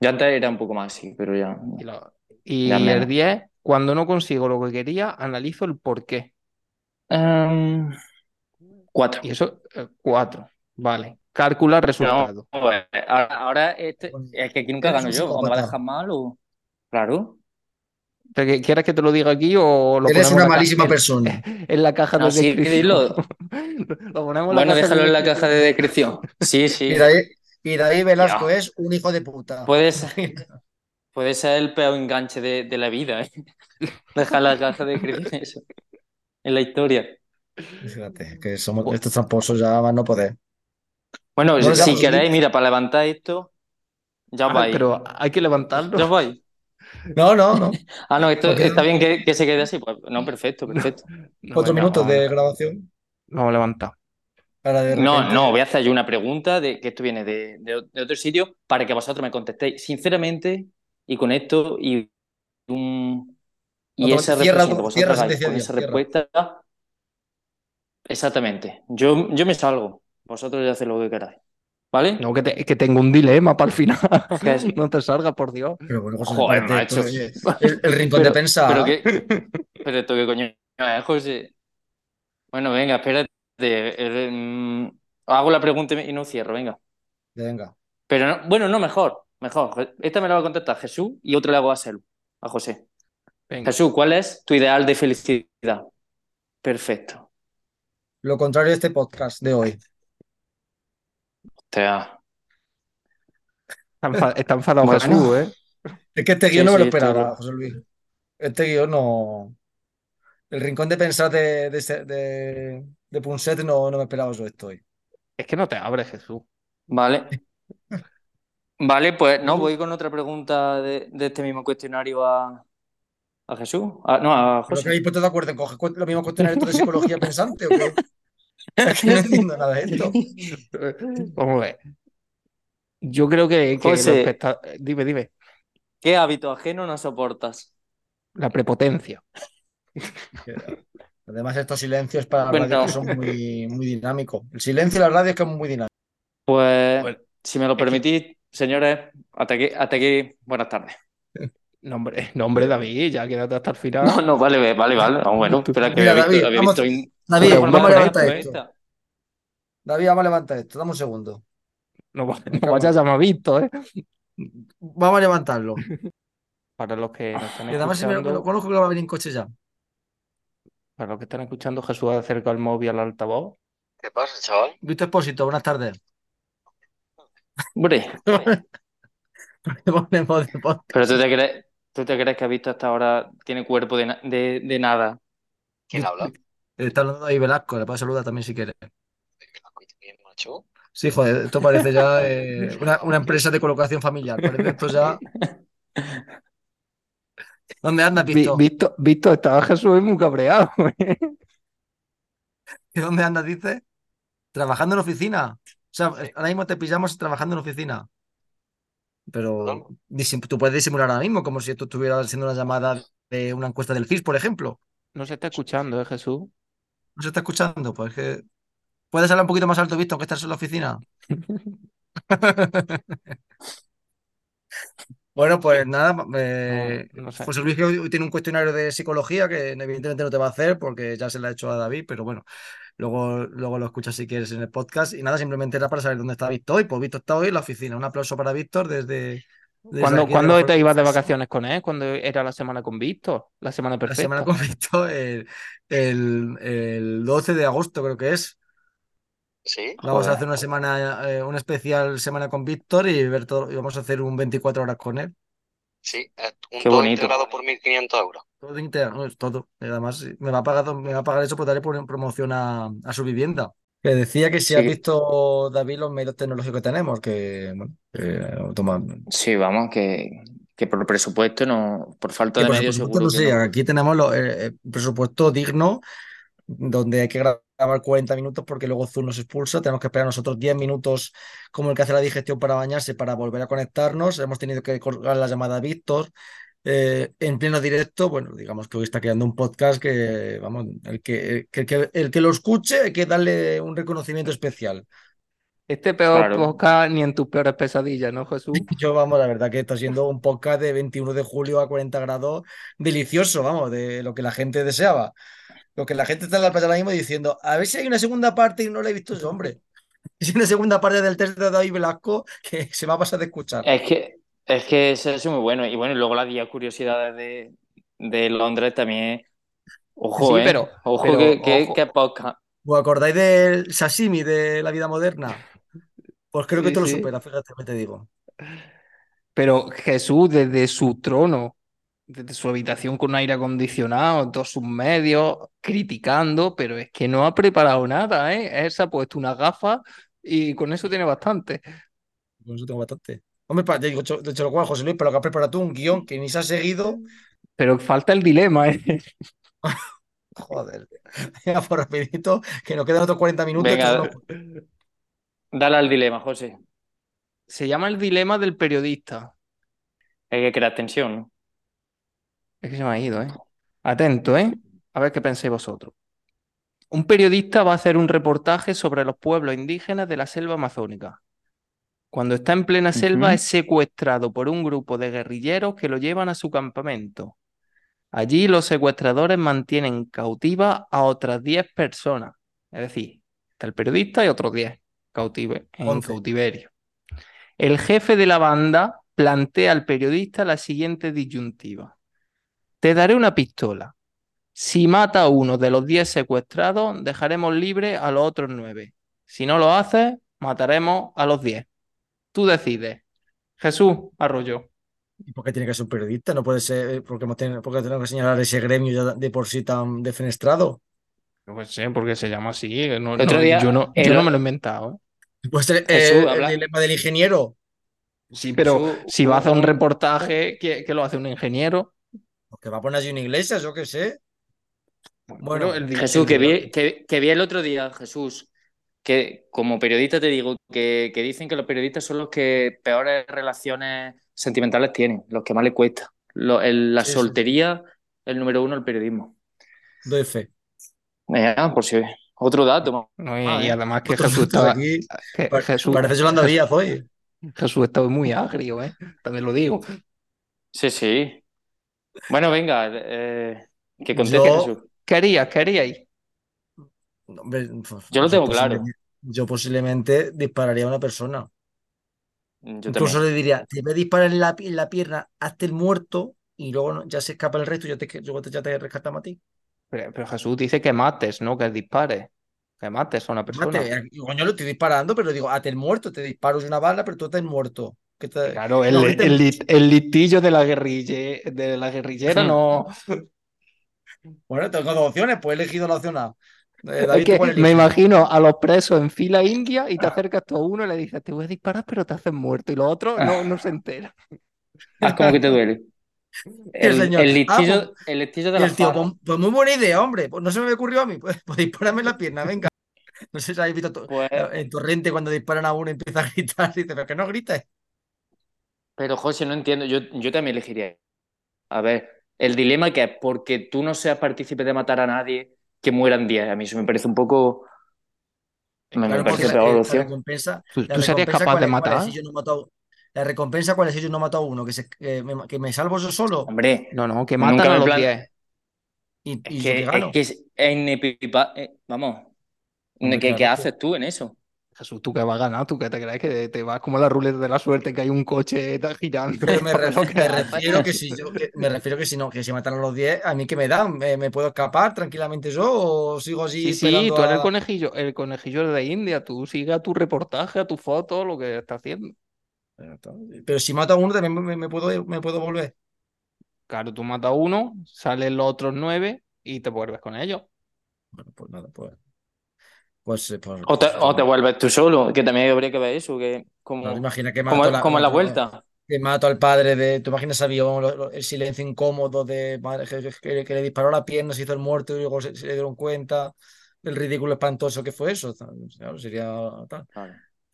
Ya antes era un poco más así, pero ya. Y, lo- y Ya el menos. 10, cuando no consigo lo que quería, analizo el por qué. Em, cuatro. Y eso, 4. Vale. Calcula No, resultado. pues, ahora, ahora este- es que aquí nunca gano yo. ¿O me va a dejar mal o...? Claro. ¿Te- que- ¿Quieres que te lo diga aquí o lo Eres ponemos una en la ca- malísima persona. En la caja de No, sí, descripción. dilo. Lo ponemos en la Bueno, caja de déjalo en la caja de descripción. Sí, sí. Y David, y David Velasco Ya. es un hijo de puta. Puede ser, puede ser el peor enganche de, de la vida, ¿eh? Dejar la caja de descripción eso. En la historia. Fíjate, que somos estos tramposos ya más no poder. Bueno, si queréis, mira, para levantar esto, ya Ah, vais. pero hay que levantarlo. Ya vais. No, no, no. Ah, no, esto Porque- está bien que, que se quede así. Pues, no, perfecto, perfecto. No, Cuatro venga, minutos vamos, de grabación. vamos a levantar. Para de No, repente- no, voy a hacer yo una pregunta de que esto viene de, de- de otro sitio para que vosotros me contestéis sinceramente y con esto y un y esa cierra que vosotros cierra esa respuesta. Exactamente. Yo, yo me salgo. Vosotros ya hacéis lo que queráis. ¿Vale? No, que, te- que tengo un dilema para el final. ¿Qué es? No te salga, por Dios. Pero bueno, José, Joder, me parece, macho. oye, el, el rincón de pensar. Pero que, pero esto qué coño es, José. Bueno, venga, espérate. Eh, mm, hago la pregunta y no cierro, venga. Venga. Pero no- bueno, no, mejor, mejor. Esta me la va a contestar Jesús y otra le hago a Selu, a José. Venga. Jesús, ¿cuál es tu ideal de felicidad? Perfecto. Lo contrario de este podcast de hoy. O sea, Está, enfa- está enfadado Bueno. Jesús, ¿eh? Es que este Sí, guion no me lo sí, esperaba, José Luis. Este guion no. El rincón de pensar de, de, de, de Punset no, no me esperaba eso estoy. Es que no te abres, Jesús. Vale. Vale, pues no, voy con otra pregunta de, de este mismo cuestionario a, a Jesús. A- no, a ¿Pero que José. habéis puesto de acuerdo en coger los mismos cuestionarios de psicología pensante o qué? Es que no entiendo nada de esto. Vamos a ver. Yo creo que, que José. Dime, dime. ¿Qué hábito ajeno no soportas? La prepotencia. Además, estos silencios para la Bueno. radio que son muy, muy dinámicos. El silencio de la radio es que es muy dinámico. Pues, Bueno, si me lo permitís, señores, hasta aquí, hasta aquí, buenas tardes. No, hombre, no, hombre, David, ya quédate hasta el final. No, no, vale, vale, vale. Bueno, espera que Mira, había visto, David, había vamos- visto in- David, Pero vamos a levantar esto. David, vamos a levantar esto. Dame un segundo. No, Me no vayas a llamar Víctor, ¿eh? Vamos a levantarlo. Para los que nos están Y además, si me lo, me lo escuchando, conozco que va a venir en coche ya. Para los que están escuchando, Jesús acerca el móvil al altavoz. ¿Qué pasa, chaval? Víctor Expósito, buenas tardes. Hombre, Ponemos de podcast. pero tú te crees, tú te crees que has visto hasta ahora tiene cuerpo de, na- de, de nada. ¿Quién habla? Está hablando ahí Velasco, le puedes saludar también si quieres. Bien, macho. Sí, joder, esto parece ya eh, una, una empresa de colocación familiar. Parece esto ya. ¿Dónde andas, Vi- Víctor? Víctor, Víctor, estaba Jesús muy cabreado. ¿eh? ¿Y dónde andas, dices? Trabajando en oficina. O sea, ahora mismo te pillamos trabajando en oficina. Pero tú puedes disimular ahora mismo, como si esto estuviera haciendo una llamada de una encuesta del CIS, por ejemplo. No se está escuchando, ¿eh, Jesús? ¿No se está escuchando? Pues que. ¿Puedes hablar un poquito más alto, Víctor, aunque estás en la oficina? Bueno, pues nada, eh, No, no sé. José Luis que tiene un cuestionario de psicología que evidentemente no te va a hacer porque ya se le ha hecho a David, pero bueno, luego, luego lo escuchas si quieres en el podcast. Y nada, simplemente era para saber dónde está Víctor hoy. Pues Víctor está hoy en la oficina. Un aplauso para Víctor desde, desde ¿Cuándo, cuándo te ibas de vacaciones con él? ¿Cuándo era la semana con Víctor? La semana La perfecta. semana con Víctor el, el, el 12 de agosto creo que es. ¿Sí? Vamos a hacer una semana, eh, una especial semana con Víctor y ver todo, y vamos a hacer un 24 horas con él. Sí, es un Qué todo bonito. integrado por 1.500 euros. Todo es todo. Y además, sí, me va a pagar, me va a pagar eso por darle por- promoción a, a su vivienda. Que decía que si Sí. has visto, David, los medios tecnológicos que tenemos, que, bueno, que, toma, Sí, vamos, que, que por presupuesto no, por falta que de por medios supuesto, seguro no que sé, no. aquí tenemos lo- eh, eh, presupuesto digno, donde hay que grabar 40 minutos porque luego Zoom nos expulsa. Tenemos que esperar nosotros 10 minutos, como el que hace la digestión para bañarse, para volver a conectarnos. Hemos tenido que colgar la llamada a Víctor. eh, en pleno directo, bueno, digamos que hoy está creando un podcast que, vamos, el que, que- que- el que lo escuche hay que darle un reconocimiento especial. Este peor Claro. podcast ni en tus peores pesadillas, ¿no, Jesús? Yo, vamos, la verdad que está siendo un podcast de 21 de julio a 40 grados delicioso, vamos, de lo que la gente deseaba. Lo que la gente está en la playa ahora mismo diciendo, a ver si hay una segunda parte y no la he visto ese hombre. Si hay una segunda parte del test de David Velasco que se va a pasar de escuchar. Es que, es que eso es muy bueno. Y bueno, y luego las 10 curiosidades de, de Londres también. Ojo, Sí, ¿eh? pero- Ojo pero, que, que, ojo. que podcast. ¿Os acordáis del sashimi de la vida moderna? Pues creo que Sí, tú lo sí. superas, fíjate que te digo. Pero Jesús, desde su trono, desde su habitación con aire acondicionado, todos sus medios, criticando, pero es que no ha preparado nada, ¿eh? Él se ha puesto una gafa y con eso tiene bastante. Con eso tengo bastante. Hombre, pa- de hecho, de hecho, lo cual, José Luis, pero que has preparado tú un guion que ni se ha seguido. Pero falta el dilema, ¿eh? Joder. Venga, por rapidito, que nos quedan otros 40 minutos. Venga, no- dale al dilema, José. Se llama el dilema del periodista. Hay que crear tensión, ¿no? Es que se me ha ido, ¿eh? Atento, ¿eh? A ver qué pensáis vosotros. Un periodista va a hacer un reportaje sobre los pueblos indígenas de la selva amazónica. Cuando está en plena selva es secuestrado por un grupo de guerrilleros que lo llevan a su campamento. Allí los secuestradores mantienen cautiva a otras 10 personas. Es decir, está el periodista y otros 10 cautive- en Once. cautiverio. El jefe de la banda plantea al periodista la siguiente disyuntiva. Te daré una pistola. Si mata a uno de los 10 secuestrados, dejaremos libre a los otros 9. Si no lo haces, mataremos a los 10. Tú decides. Jesús Arroyo. ¿Y por qué tiene que ser un periodista? No puede ser, eh, porque hemos tenido, porque tenemos que señalar ese gremio ya de por sí tan defenestrado. No sé, porque se llama así. no- otro no, día yo, no, yo no me lo he inventado. ¿eh? Puede ser Jesús, eh, habla. el dilema del ingeniero, Sí, pero Jesús, si va a hacer un reportaje, ¿qué, qué lo hace un ingeniero? Que va a poner allí una iglesia, yo qué sé. Bueno, el Jesús, que vi, que, que vi el otro día, Jesús, que como periodista te digo que, que dicen que los periodistas son los que peores relaciones sentimentales tienen, los que más les cuesta. Lo- el- la Sí, sí, sí. soltería, el número uno, el periodismo. doy fe. Eh, por si otro dato. No, y, Ah, y además que Jesús estaba, aquí, que pa- Jesús, parece Yolanda Jesús- Díaz hoy. Jesús está muy agrio, ¿eh? También lo digo. Sí, sí. Bueno, venga, eh, que conteste Yo- Jesús. No, hombre, pues, Yo lo tengo claro. Yo posiblemente dispararía a una persona. Yo Incluso también. le diría, te voy a disparar en la, en la pierna, hazte el muerto y luego ya se escapa el resto y ya te, luego te- ya te rescatamos a ti. Pero, pero Jesús dice que mates, no que dispares. Que mates a una persona. Mate, eh, coño, lo estoy disparando, pero digo, hazte el muerto, te disparo de una bala, pero tú estás muerto. Que te- Claro, el, no el, mucho. lit- el listillo de la guerrilla, de la guerrillera no. Bueno, tengo dos opciones, pues he elegido la opción A. Eh, Es David, que ¿tú cuál me imagino a los presos en fila india y te acercas tú a uno y le dices, te voy a disparar, pero te haces muerto. Y los otros no, no se enteran. Haz como que te duele. El El, señor, el ah, listillo, el listillo de la el tío, pues, pues muy buena idea, hombre. Pues no se me ocurrió a mí. Pues, pues dispararme en la pierna, venga. No sé si habéis visto to- Pues, en Torrente cuando disparan a uno y empieza a gritar. Y dice, pero que no grites. Pero José, no entiendo. Yo, yo también elegiría. A ver, el dilema que es porque tú no seas partícipe de matar a nadie, que mueran 10. A mí eso me parece un poco. Me, me Claro, porque parece la, peor eh, la opción. recompensa, ¿Tú, tú serías capaz de es, es matar? si yo no mato la recompensa cuál es si yo no mato a uno, que, se, que, me, que me salvo yo solo Hombre, No, no, que matan me a los plan- 10. y, es y yo que que, gano. es que es, es inepipa- eh, Vamos, Hombre, ¿qué, qué claro, haces tú en eso? Jesús, ¿tú qué vas a ganar? ¿Tú qué te crees que te vas como la ruleta de la suerte que hay un coche girando? Pero me, que refiero que si yo, que- me refiero que si no, que si matan a los 10, a mí que me dan, me, me puedo escapar tranquilamente yo o sigo así Sí, tú eres el conejillo, el conejillo de India, tú sigue a tu reportaje, a tu foto, lo que está haciendo. Pero si mato a uno también me, me puedo, me puedo volver. Claro, tú matas a uno, salen los otros nueve y te vuelves con ellos. Bueno, pues nada, pues. Pues, eh, pues- O te, pues, o te vuelves tú solo, que también habría que ver eso, que como, claro, imagina que como, la- como en la vuelta. que mato al padre de. ¿Tú imaginas avión, lo- lo- el silencio incómodo de madre que, que- que le disparó la pierna, se hizo el muerto y luego se, se dieron cuenta del ridículo espantoso que fue eso? Claro, sería tal.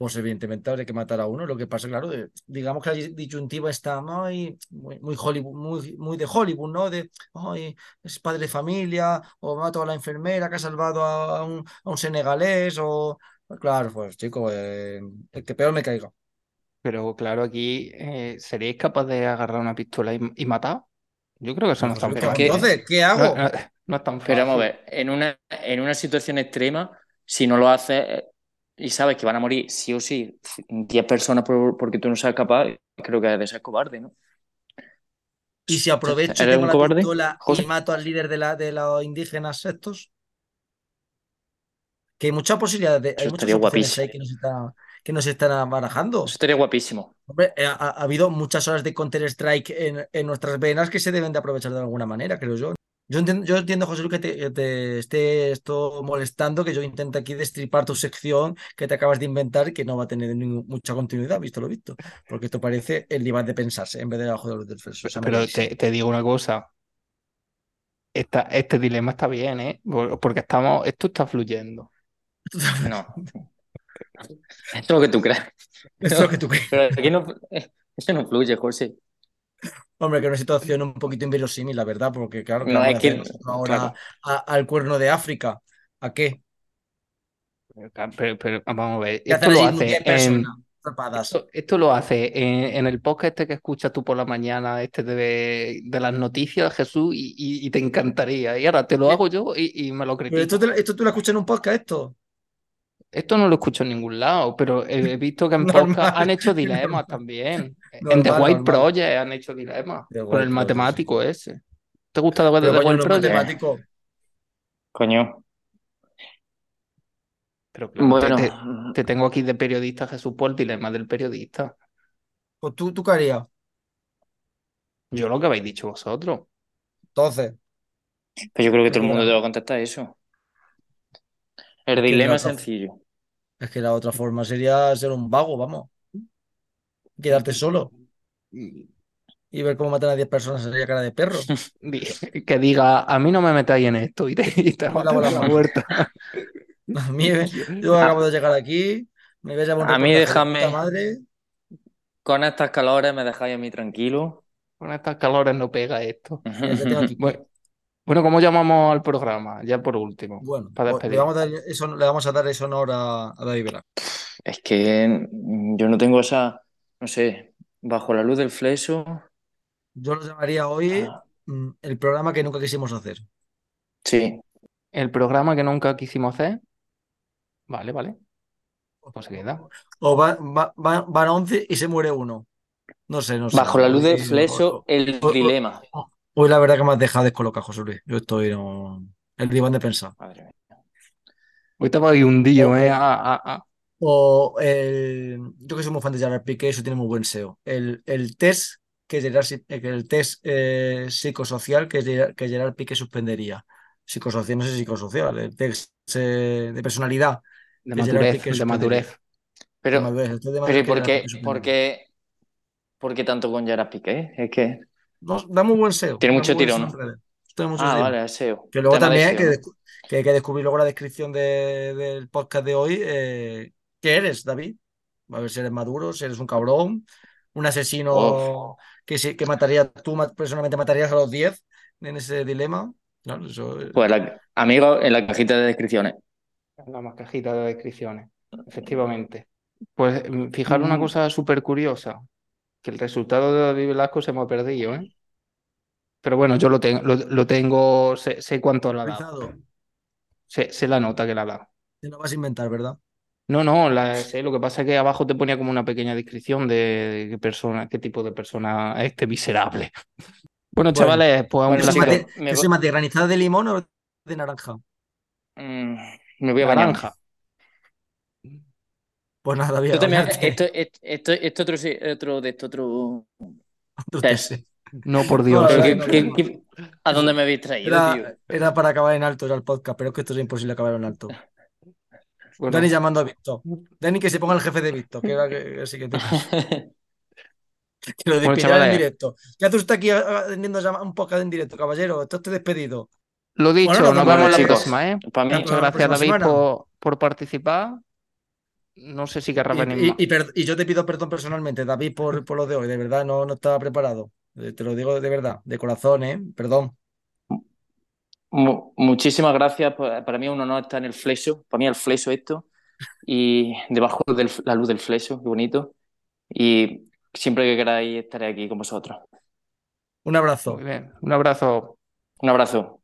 Pues evidentemente habría que matar a uno. Lo que pasa, claro, de- digamos que la disyuntiva está muy, muy, muy Hollywood, muy, muy de Hollywood, ¿no? De, ay, es padre de familia, o mato a la enfermera que ha salvado a un, a un senegalés, o... Claro, pues chico, eh, el que peor me caiga. Pero claro, aquí eh, ¿seríais capaz de agarrar una pistola y, y matar? Yo creo que eso no es tan Pues, ¿qué hago fácil. ¿eh? entonces? ¿Qué No, hago? no- no es tan fácil. Pero vamos a ver, en una, en una situación extrema, si no lo haces eh, y sabes que van a morir sí o sí 10 personas por- porque tú no seas capaz, creo que es de ser cobarde, ¿no? Y si aprovecho y ¿Eres tengo la cobarde, pistola José? y mato al líder de, la, de los indígenas estos, que hay muchas posibilidades, de- hay muchas estaría opciones guapísimo. ahí que nos están, que nos están barajando. Eso estaría guapísimo. Hombre, eh, ha, ha habido muchas horas de Counter-Strike en, en nuestras venas que se deben de aprovechar de alguna manera, creo yo. Yo entiendo, yo entiendo José Luis, que te, que te esté esto molestando, que yo intento aquí destripar tu sección que te acabas de inventar y que no va a tener ningún- mucha continuidad, visto lo visto. Porque esto parece el diván de pensarse en vez de la de luz del Pero te, te digo una cosa. Esta- este dilema está bien, ¿eh? Por- Porque estamos, esto está fluyendo. No. Esto es lo que tú crees. Esto es lo que tú crees. Pero aquí no, eh, eso no fluye, José. Hombre, que es una situación un poquito inverosímil, la verdad, porque claro, que No, es que- ahora claro. a- al cuerno de África. ¿A qué? Pero, pero, vamos a ver, ¿Qué esto lo hace 10 en, esto, esto lo hace en, en el podcast este que escuchas tú por la mañana, este de, de las noticias, Jesús, y, y- y te encantaría. Y ahora te lo hago yo y, y me lo Pero critico. esto, te- esto tú lo escuchas en un podcast, esto. Esto no lo escucho en ningún lado, pero he he visto que en podcast han hecho dilemas normal. también. en The White normal. Project han hecho dilemas The con el Project, matemático ese. ¿Te gusta The, The coño, White no Project? matemático. Coño. Pero claro, Bueno, te, te tengo aquí de periodista, Jesús, por el dilema del periodista. Pues tú, tú qué harías. Yo lo que habéis dicho vosotros. Entonces, Pero yo creo que todo el Mira. mundo te va a contestar eso. El dilema es sencillo. es que la otra forma sería ser un vago, vamos. Quedarte solo y ver cómo matan a 10 personas sería cara de perro. Que diga, a mí no me metáis en esto y te, y te la vuelta. A mí, yo acabo de llegar aquí, me voy a llevar A mí déjame- madre. Con estas calores me dejáis a mí tranquilo. Con estas calores no pega esto. Mira, ya tengo aquí. Bueno, bueno, ¿cómo llamamos al programa? Ya por último. Bueno, para pues, le vamos a dar eso, le vamos a dar ese honor a, a David Velasco. Es que yo no tengo esa, no sé, bajo la luz del fleso. Yo lo llamaría hoy Ah, mm, el programa que nunca quisimos hacer. sí, El programa que nunca quisimos hacer. Vale, vale. Pues queda. O va- va- va- van 11 y se muere uno. No sé, no sé. bajo la luz del fleso, el o- o- dilema. Hoy la verdad que me has dejado descolocado, José Luis. Yo estoy no... el diván de pensar. Madre mía. Hoy estaba ahí hundido, O- ¿eh? Ah, ah, ah. O el... Yo que soy muy fan de Gerard Piqué, eso tiene muy buen SEO. El, el test que Gerard, eh, el test eh, psicosocial que Gerard, que Gerard Piqué suspendería. Psicosocial, no sé si psicosocial, el test eh, de personalidad. De madurez, de madurez. Pero, Madurez, el test de pero ¿y madurez que por qué, Piqué por suspendería. qué, por qué tanto con Gerard Piqué? Es que No, da muy buen SEO. Tiene mucho tirón, SEO ¿no? mucho Ah, SEO. vale, SEO. Que luego Tema también que, SEO, ¿no? descu- que hay que descubrir luego la descripción de- del podcast de hoy. eh, ¿qué eres, David? A ver si eres maduro, si eres un cabrón, un asesino que, sí- que mataría, tú personalmente matarías a los 10 en ese dilema. Eso, eh, Pues la- amigo, en la cajita de descripciones. En la cajita de descripciones. Efectivamente. Pues mm, fijaros una Mm. cosa súper curiosa. Que el resultado de David Velasco se me ha perdido, ¿eh? Pero bueno, yo lo tengo, lo, lo tengo, sé, sé cuánto le ha dado. Sé, sé la nota que le ha dado. te lo vas a inventar, ¿verdad? No, no, la sé, lo que pasa es que abajo te ponía como una pequeña descripción de, de qué persona, qué tipo de persona es este miserable. Bueno, Bueno, chavales, pues un bueno, ¿Eso es chicos, más placer. de, me es más de granizada de limón o de naranja? Mm, me voy a. Naranja. Pues nada, David, Esto bañarte. esto, esto, otro, otro de esto otro test. No, por Dios. la Pero verdad ¿qué- no, qué- no. qué- ¿A dónde me habéis traído, tío? Era, para acabar en alto, era el podcast, pero es que esto es imposible acabar en alto. Bueno, Dani llamando a Víctor. Dani que se ponga el jefe de Víctor, que era que, así que te Que lo Bueno, despillaran en chavales. directo. ¿Qué hace usted aquí atendiendo un podcast en directo, caballero? Esto te despedido. lo dicho, Bueno, nos nos vemos vemos la chicos. próxima, ¿eh? Para mí, Ya, Muchas gracias, David, por, por participar. No sé si querrás venir Y, más. y- y per- y yo te pido perdón personalmente, David, por, por lo de hoy. De verdad, no, no estaba preparado. Eh, Te lo digo de verdad, de corazón, ¿eh? Perdón. mu- muchísimas gracias. pa- Para mí es un honor estar en el flexo. Para mí el flexo esto. Y debajo de la luz del flexo, qué bonito. Y siempre que queráis estaré aquí con vosotros. Un abrazo. Muy bien. Un abrazo. Un abrazo.